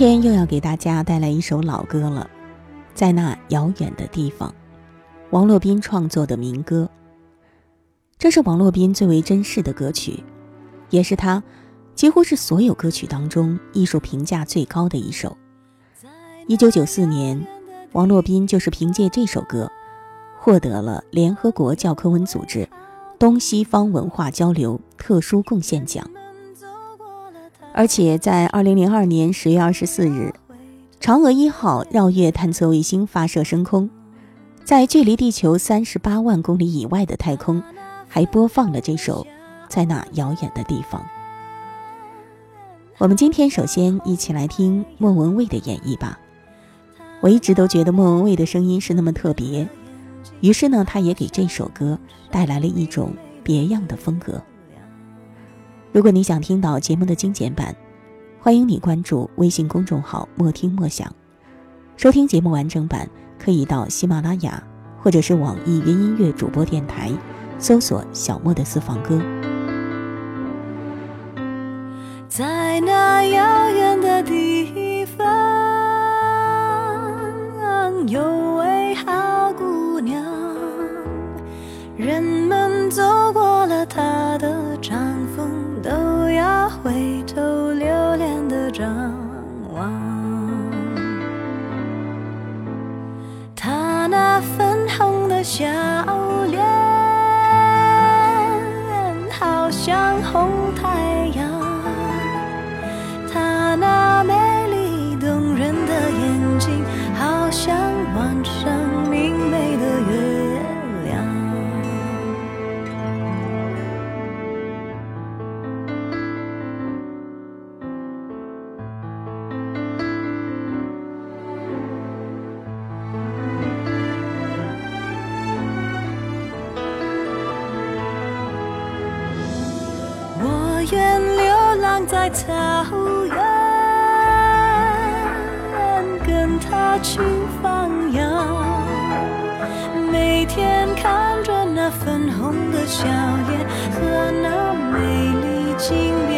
天又要给大家带来一首老歌了，在那遥远的地方，王洛宾创作的民歌。这是王洛宾最为珍视的歌曲，也是他几乎是所有歌曲当中艺术评价最高的一首。一九九四年，王洛宾就是凭借这首歌，获得了联合国教科文组织东西方文化交流特殊贡献奖。而且在二零零二年十月二十四日，嫦娥一号绕月探测卫星发射升空，在距离地球三十八万公里以外的太空，还播放了这首《在那遥远的地方》。我们今天首先一起来听莫文蔚的演绎吧。我一直都觉得莫文蔚的声音是那么特别，于是呢，他也给这首歌带来了一种别样的风格。如果你想听到节目的精简版，欢迎你关注微信公众号“莫听莫想”，收听节目完整版可以到喜马拉雅或者是网易云音乐主播电台搜索“小莫的私房歌”。在那遥远的地方，有位好姑娘，人要回头留恋的张望，她那粉红的笑脸，好像红太阳。她那美丽动人的眼睛，好像在草原跟他去放羊，每天看着那粉红的笑脸和那美丽轻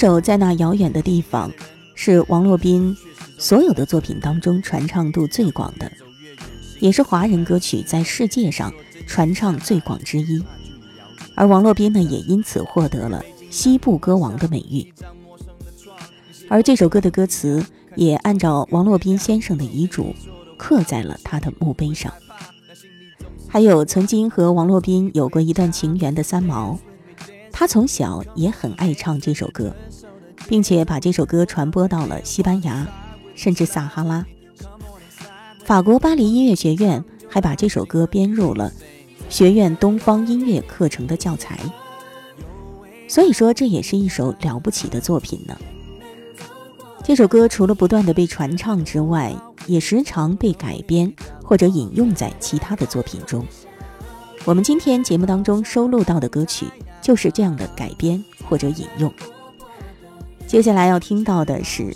首在那遥远的地方，是王洛宾所有的作品当中传唱度最广的，也是华人歌曲在世界上传唱最广之一。而王洛宾呢，也因此获得了西部歌王的美誉。而这首歌的歌词也按照王洛宾先生的遗嘱刻在了他的墓碑上。还有曾经和王洛宾有过一段情缘的三毛，他从小也很爱唱这首歌，并且把这首歌传播到了西班牙，甚至撒哈拉。法国巴黎音乐学院还把这首歌编入了。学院东方音乐课程的教材，所以说这也是一首了不起的作品呢。这首歌除了不断的被传唱之外，也时常被改编或者引用在其他的作品中。我们今天节目当中收录到的歌曲就是这样的改编或者引用。接下来要听到的是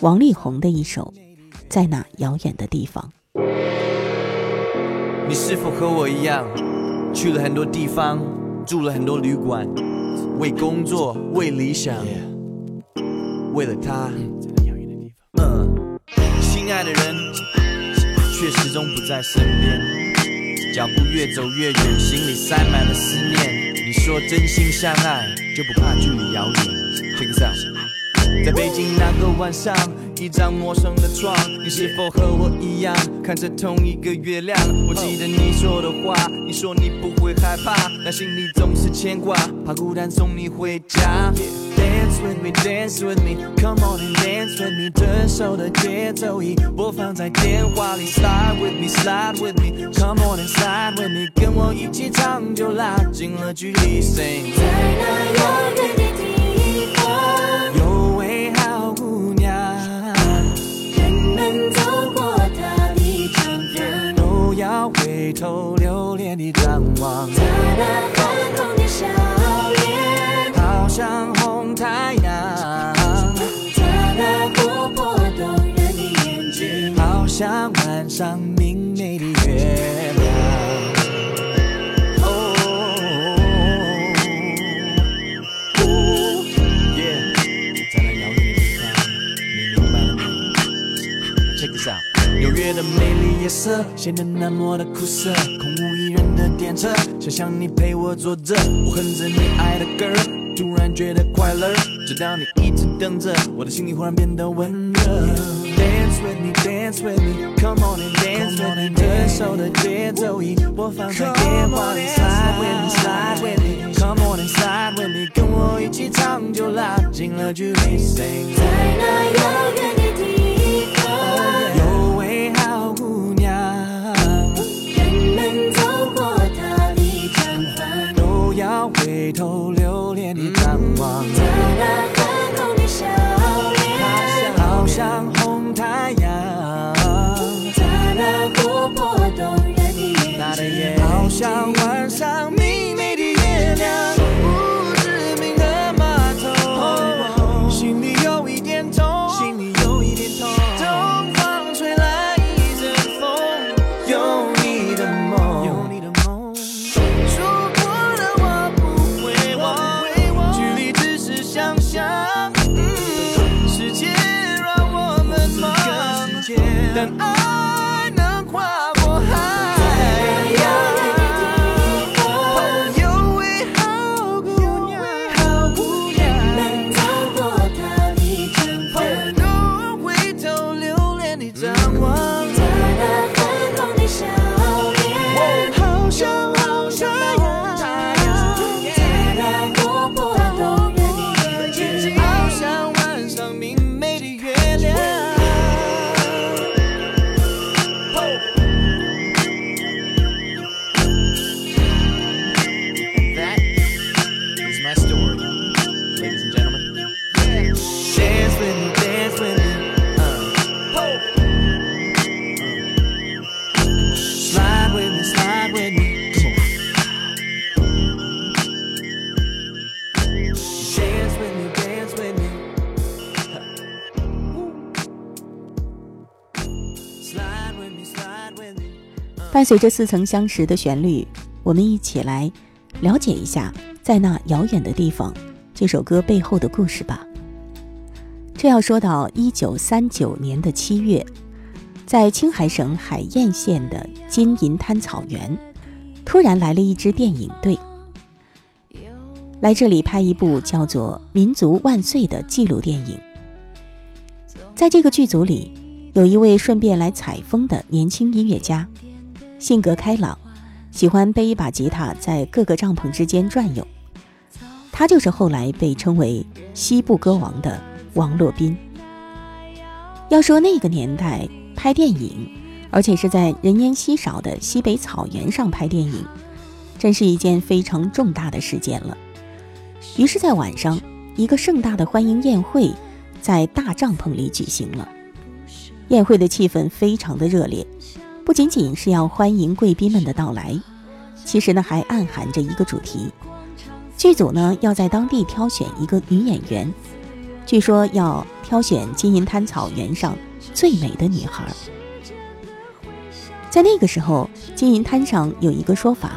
王力宏的一首《在那遥远的地方》。你是否和我一样？去了很多地方，住了很多旅馆，为工作，为理想，为了他。嗯，心爱的人却始终不在身边，脚步越走越远，心里塞满了思念。你说真心相爱就不怕距离遥远。Check this out，在北京那个晚上。一张陌生的床，你是否和我一样看着同一个月亮？我记得你说的话，你说你不会害怕，但心里总是牵挂，怕孤单送你回家。Dance with me, dance with me, come on and dance with me。这首的节奏已播放在电话里。Slide with me, slide with me, come on and slide with me。跟我一起唱就拉近了距离。Sing。在那遥远的地方。回头留恋的张望，在那粉红的笑脸，好像红太阳；在那活泼动人的眼睛，好像晚上明媚的月。亮。月的美丽夜色显得那么的苦涩，空无一人的电车，想象你陪我坐着，我哼着你爱的歌，突然觉得快乐，直到你一直等着，我的心里忽然变得温热。Dance with me, dance with me, come on and dance with me。这首的节奏已播放在电话里，Slide with me, slide with me, come on and slide with me，跟我一起唱就拉近了距离。在那遥远的头留恋的张望，随着似曾相识的旋律，我们一起来了解一下《在那遥远的地方》这首歌背后的故事吧。这要说到一九三九年的七月，在青海省海晏县的金银滩草原，突然来了一支电影队，来这里拍一部叫做《民族万岁》的纪录电影。在这个剧组里，有一位顺便来采风的年轻音乐家，性格开朗，喜欢背一把吉他在各个帐篷之间转悠。他就是后来被称为“西部歌王”的王洛宾。要说那个年代拍电影，而且是在人烟稀少的西北草原上拍电影，真是一件非常重大的事件了。于是，在晚上，一个盛大的欢迎宴会在大帐篷里举行了。宴会的气氛非常的热烈，不仅仅是要欢迎贵宾们的到来，其实呢，还暗含着一个主题。剧组呢要在当地挑选一个女演员，据说要挑选金银滩草原上最美的女孩。在那个时候，金银滩上有一个说法：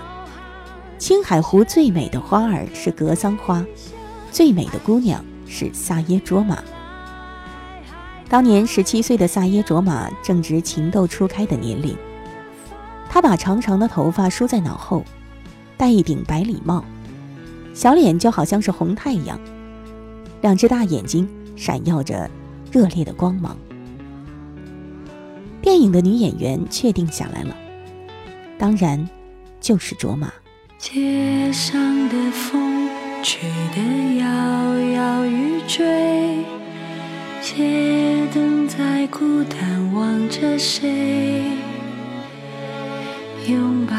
青海湖最美的花儿是格桑花，最美的姑娘是萨耶卓玛。当年十七岁的萨耶卓玛正值情窦初开的年龄，她把长长的头发梳在脑后，戴一顶白礼帽。小脸就好像是红太阳，两只大眼睛闪耀着热烈的光芒。电影的女演员确定下来了，当然就是卓玛。街上的风吹得摇摇欲坠，街灯在孤单望着谁，拥抱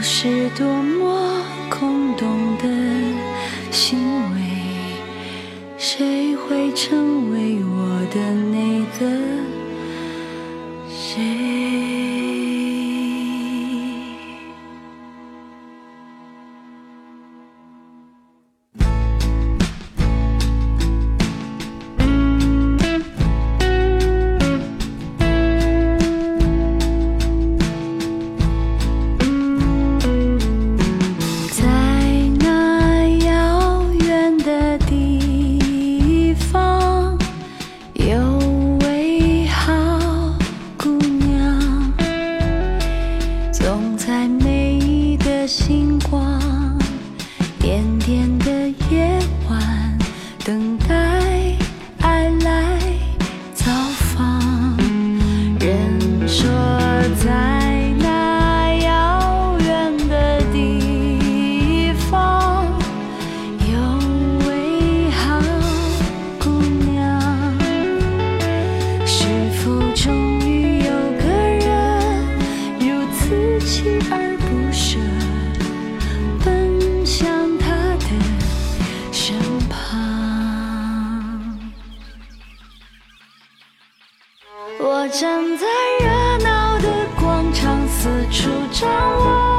是多么空洞的。行为，谁会成为我的那个？我站在热闹的广场四处张望。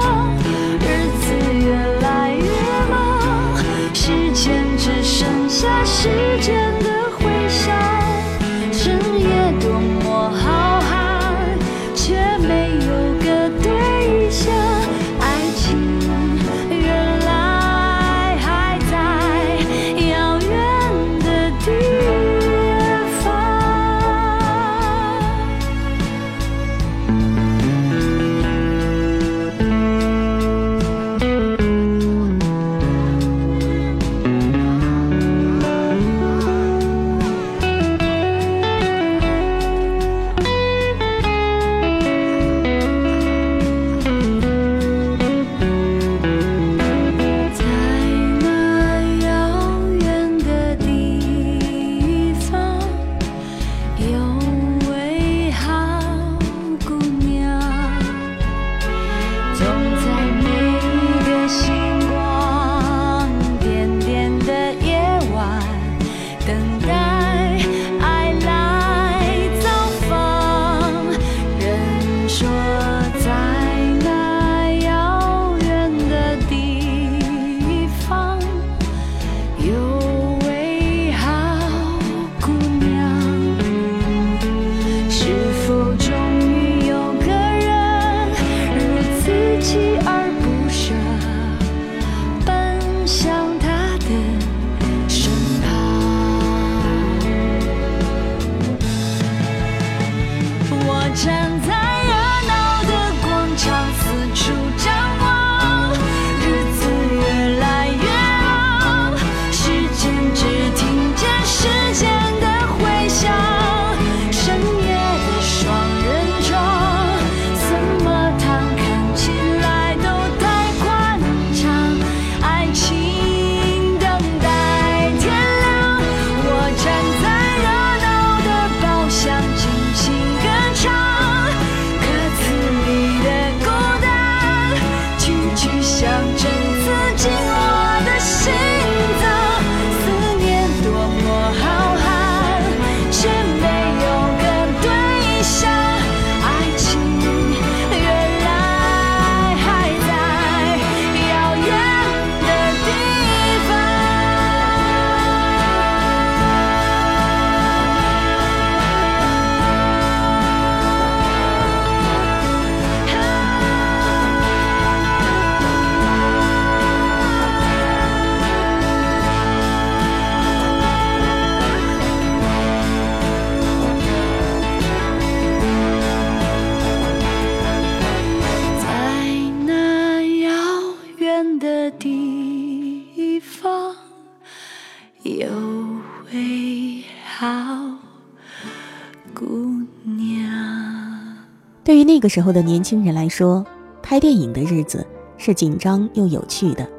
那个时候的年轻人来说，拍电影的日子是紧张又有趣的。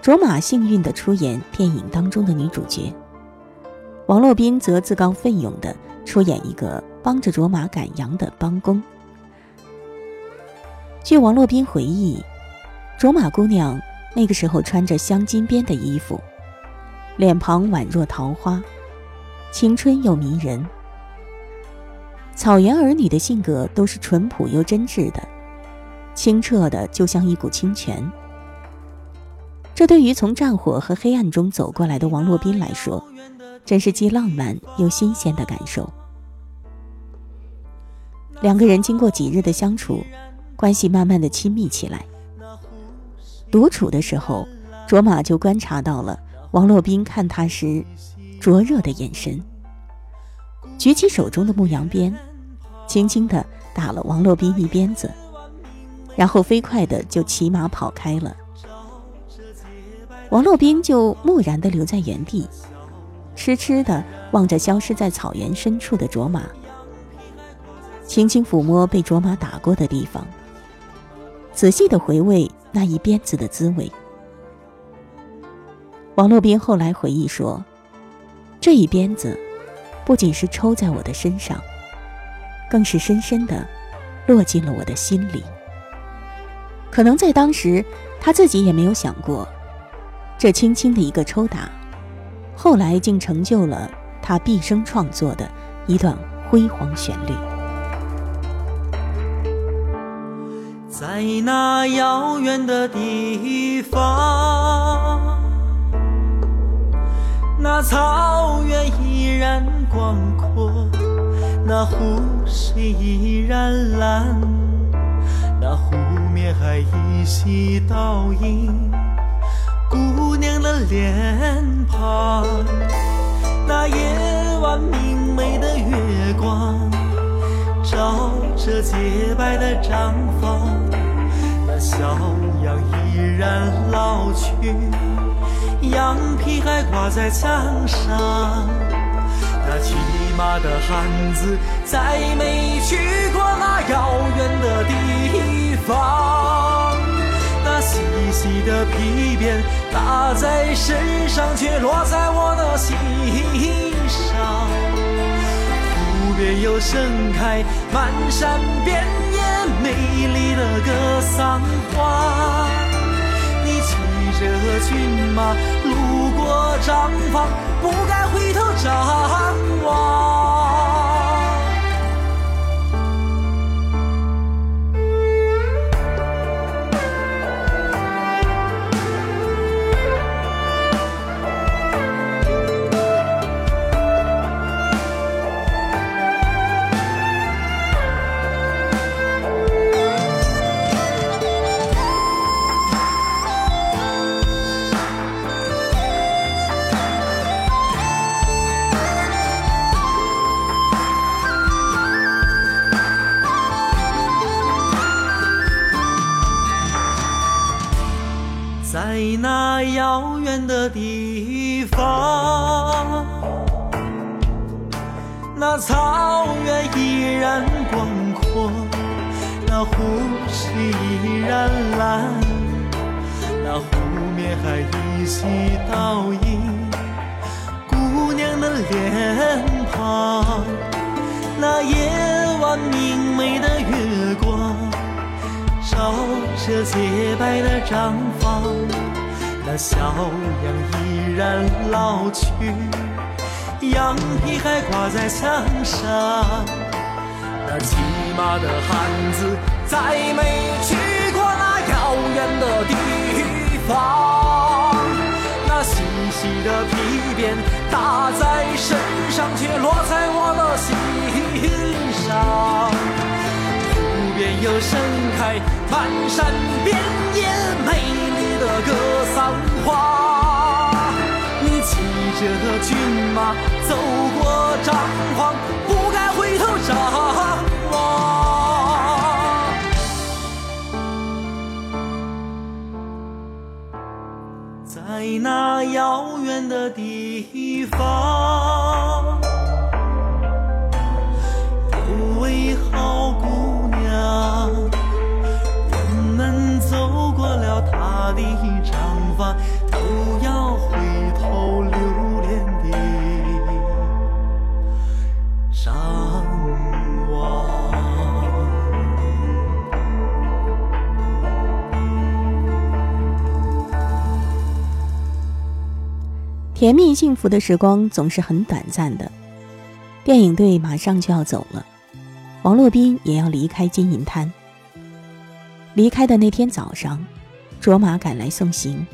卓玛幸运地出演电影当中的女主角，王洛宾则自告奋勇地出演一个帮着卓玛赶羊的帮工。据王洛宾回忆，卓玛姑娘那个时候穿着镶金边的衣服，脸庞宛若桃花，青春又迷人。草原儿女的性格都是淳朴又真挚的，清澈的就像一股清泉。这对于从战火和黑暗中走过来的王洛宾来说，真是既浪漫又新鲜的感受。两个人经过几日的相处，关系慢慢的亲密起来。独处的时候，卓玛就观察到了王洛宾看他时灼热的眼神。举起手中的牧羊鞭，轻轻地打了王洛宾一鞭子，然后飞快地就骑马跑开了。王洛宾就木然地留在原地，痴痴地望着消失在草原深处的卓玛，轻轻抚摸被卓玛打过的地方，仔细地回味那一鞭子的滋味。王洛宾后来回忆说：“这一鞭子。”不仅是抽在我的身上，更是深深的落进了我的心里。可能在当时，他自己也没有想过，这轻轻的一个抽打，后来竟成就了他毕生创作的一段辉煌旋律。在那遥远的地方，那草原依然。广阔，那湖水依然蓝，那湖面还依稀倒映姑娘的脸庞。那夜晚明媚的月光，照着洁白的毡房，那小羊依然老去，羊皮还挂在墙上。那骑马的汉子再没去过那遥远的地方，那细细的皮鞭打在身上，却落在我的心上。湖边又盛开满山遍野美丽的格桑花，你骑着骏马路过毡房。不该回头张望。的地方，那草原依然广阔，那湖水依然蓝，那湖面还依稀倒映姑娘的脸庞，那夜晚明媚的月光。照着洁白的毡房，那小羊依然老去，羊皮还挂在墙上。那骑马的汉子再没去过那遥远的地方，那细细的皮鞭打在身上，却落在我的心上。湖边又盛开漫山遍野美丽格桑花，你骑着骏马走过张狂，不该回头张望。在那遥远的地方，有位好姑。发都要回头留恋的张望。甜蜜幸福的时光总是很短暂的，电影队马上就要走了，王洛宾也要离开金银滩。离开的那天早上。卓玛赶来送行，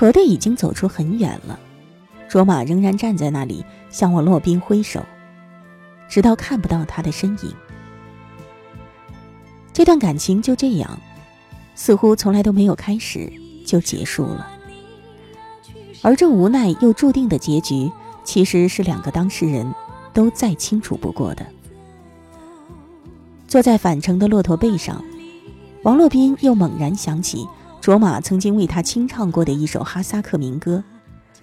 驼队已经走出很远了，卓玛仍然站在那里向我洛宾挥手，直到看不到他的身影。这段感情就这样，似乎从来都没有开始就结束了。而这无奈又注定的结局，其实是两个当事人都再清楚不过的。坐在返程的骆驼背上。王洛宾又猛然想起卓玛曾经为他清唱过的一首哈萨克民歌，《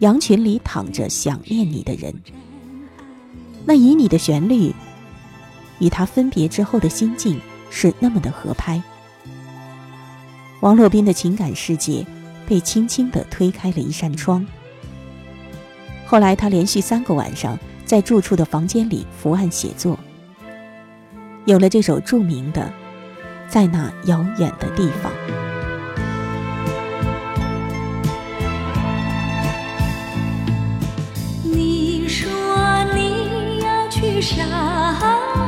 羊群里躺着想念你的人》。那以你的旋律，与他分别之后的心境是那么的合拍。王洛宾的情感世界被轻轻地推开了一扇窗。后来，他连续三个晚上在住处的房间里伏案写作，有了这首著名的。在那遥远的地方，上。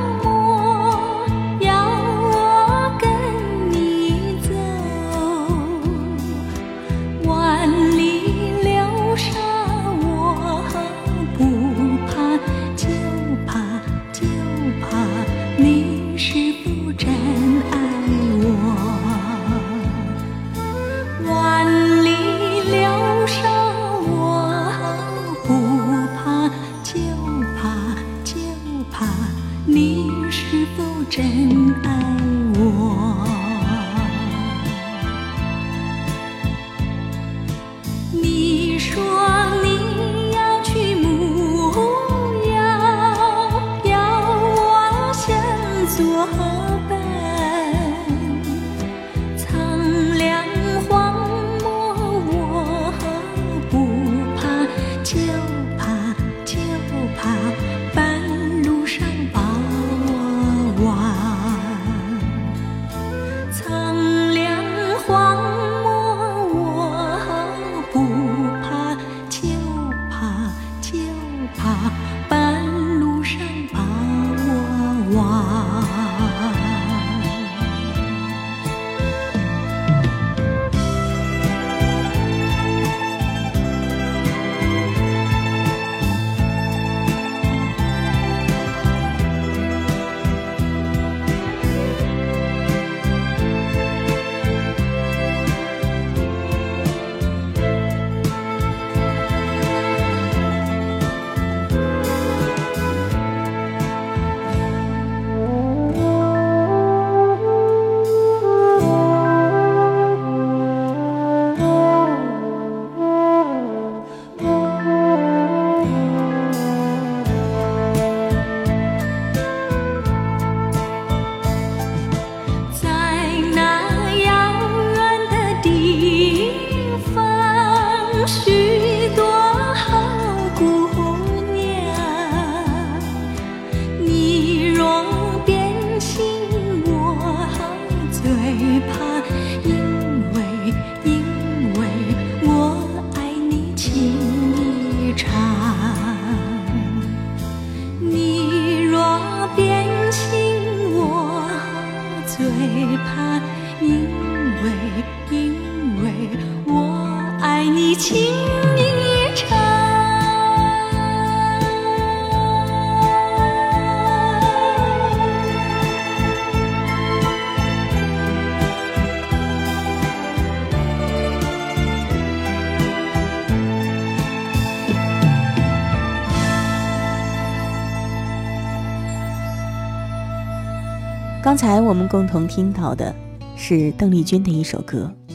刚才我们共同听到的是邓丽君的一首歌《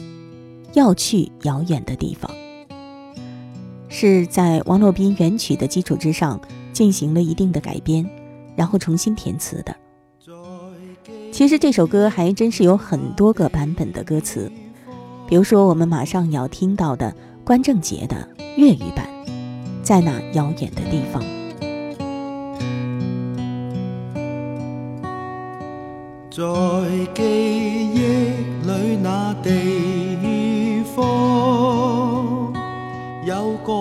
要去遥远的地方》，是在王洛宾原曲的基础之上进行了一定的改编，然后重新填词的。其实这首歌还真是有很多个版本的歌词，比如说我们马上要听到的关正杰的粤语版，在那遥远的地方。在记忆里那地方，有个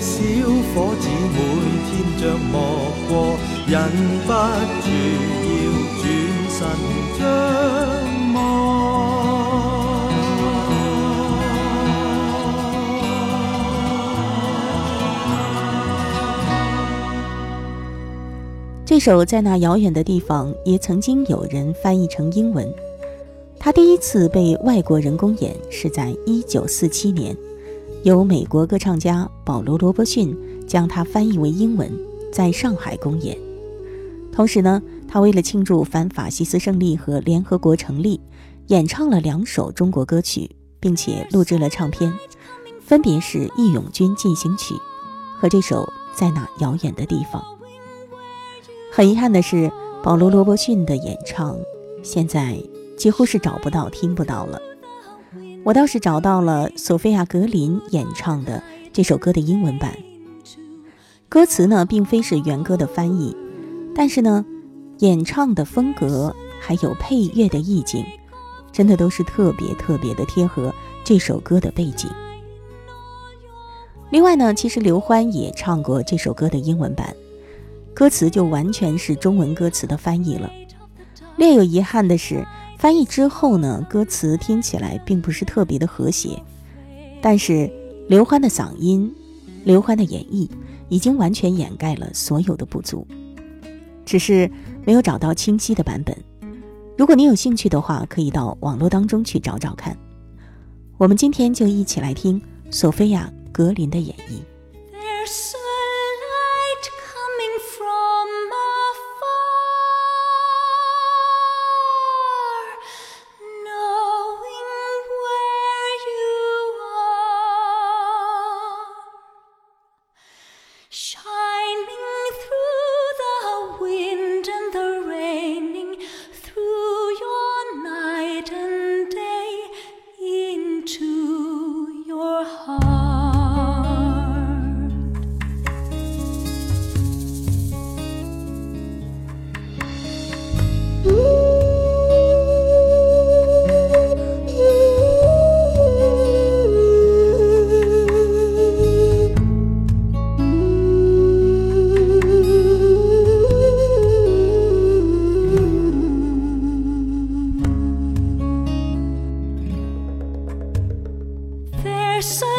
小伙子每天着莫过，忍不住要转身张望这首在那遥远的地方也曾经有人翻译成英文。他第一次被外国人公演是在1947年，由美国歌唱家保罗·罗伯逊将它翻译为英文，在上海公演。同时呢，他为了庆祝反法西斯胜利和联合国成立，演唱了两首中国歌曲，并且录制了唱片，分别是《义勇军进行曲》和这首《在那遥远的地方》。很遗憾的是，保罗·罗伯逊的演唱现在几乎是找不到、听不到了。我倒是找到了索菲亚·格林演唱的这首歌的英文版，歌词呢并非是原歌的翻译，但是呢，演唱的风格还有配乐的意境，真的都是特别特别的贴合这首歌的背景。另外呢，其实刘欢也唱过这首歌的英文版。歌词就完全是中文歌词的翻译了。略有遗憾的是，翻译之后呢，歌词听起来并不是特别的和谐。但是刘欢的嗓音，刘欢的演绎已经完全掩盖了所有的不足，只是没有找到清晰的版本。如果你有兴趣的话，可以到网络当中去找找看。我们今天就一起来听索菲亚·格林的演绎。so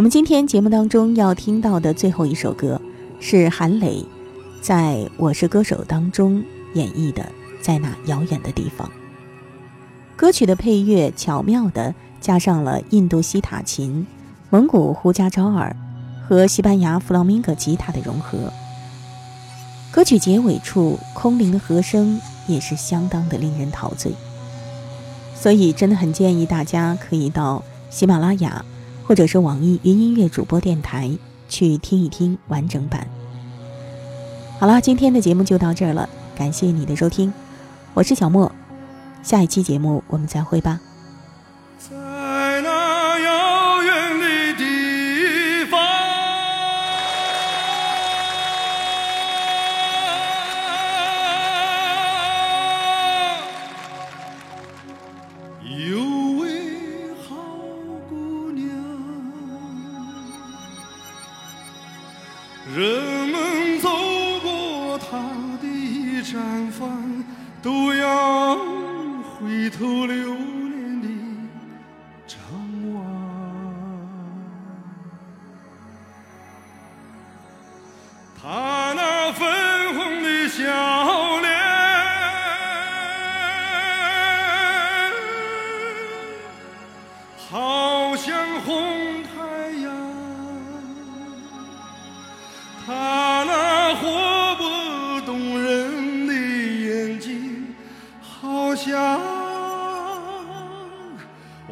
我们今天节目当中要听到的最后一首歌，是韩磊在《我是歌手》当中演绎的《在那遥远的地方》。歌曲的配乐巧妙地加上了印度西塔琴、蒙古胡加昭尔和西班牙弗朗明戈吉他的融合。歌曲结尾处空灵的和声也是相当的令人陶醉，所以真的很建议大家可以到喜马拉雅或者是网易云音乐主播电台去听一听完整版。好了，今天的节目就到这儿了，感谢你的收听，我是小莫，下一期节目我们再会吧。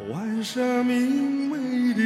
晚霞明媚的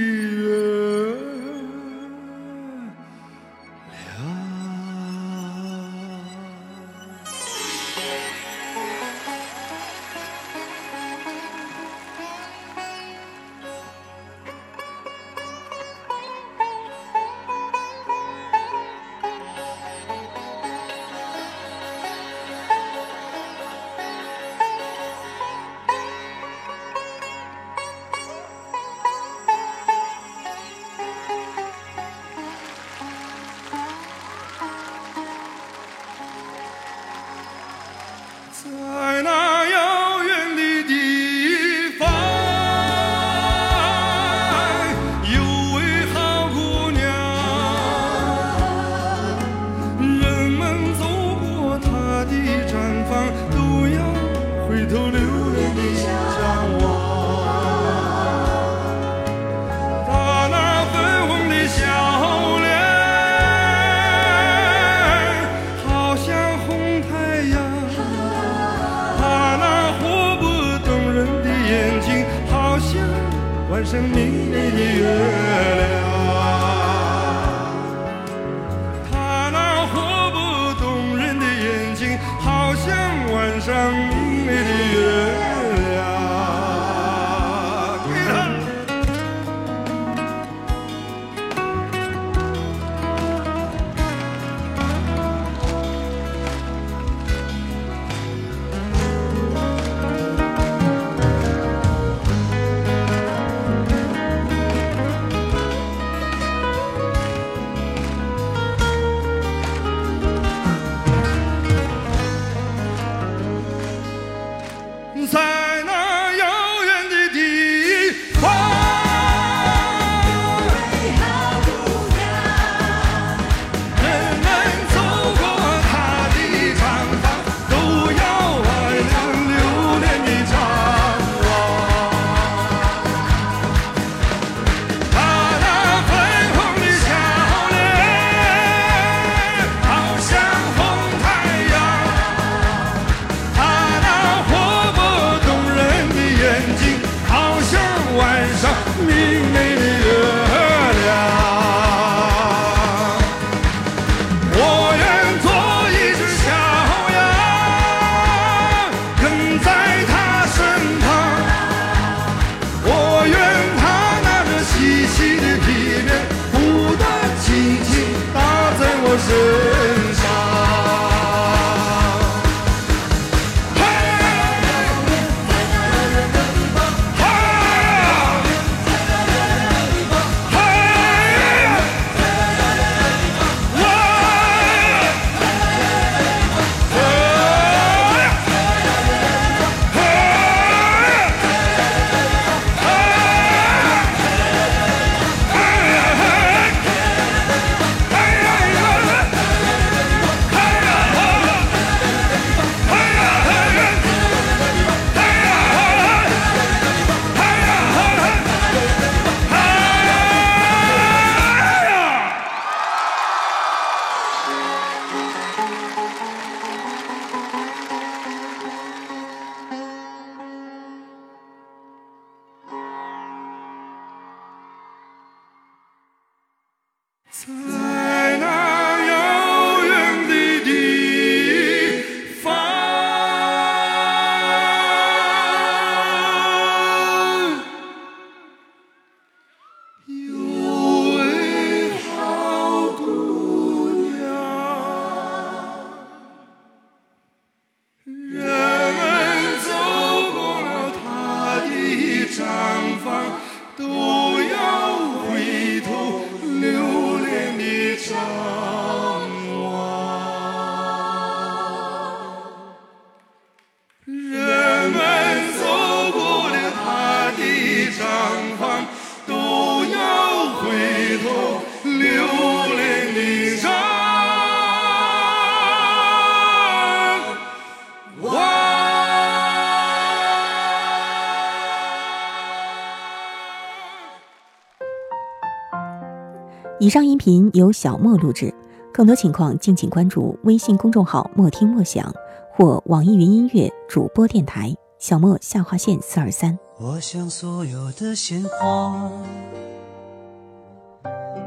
上音频由小莫录制，更多情况敬请关注微信公众号“莫听莫想”或网易云音乐主播电台。小莫下划线四二三。我想所有的鲜花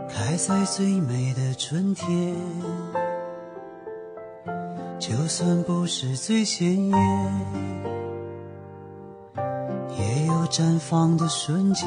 开在最美的春天，就算不是最鲜艳，也有绽放的瞬间。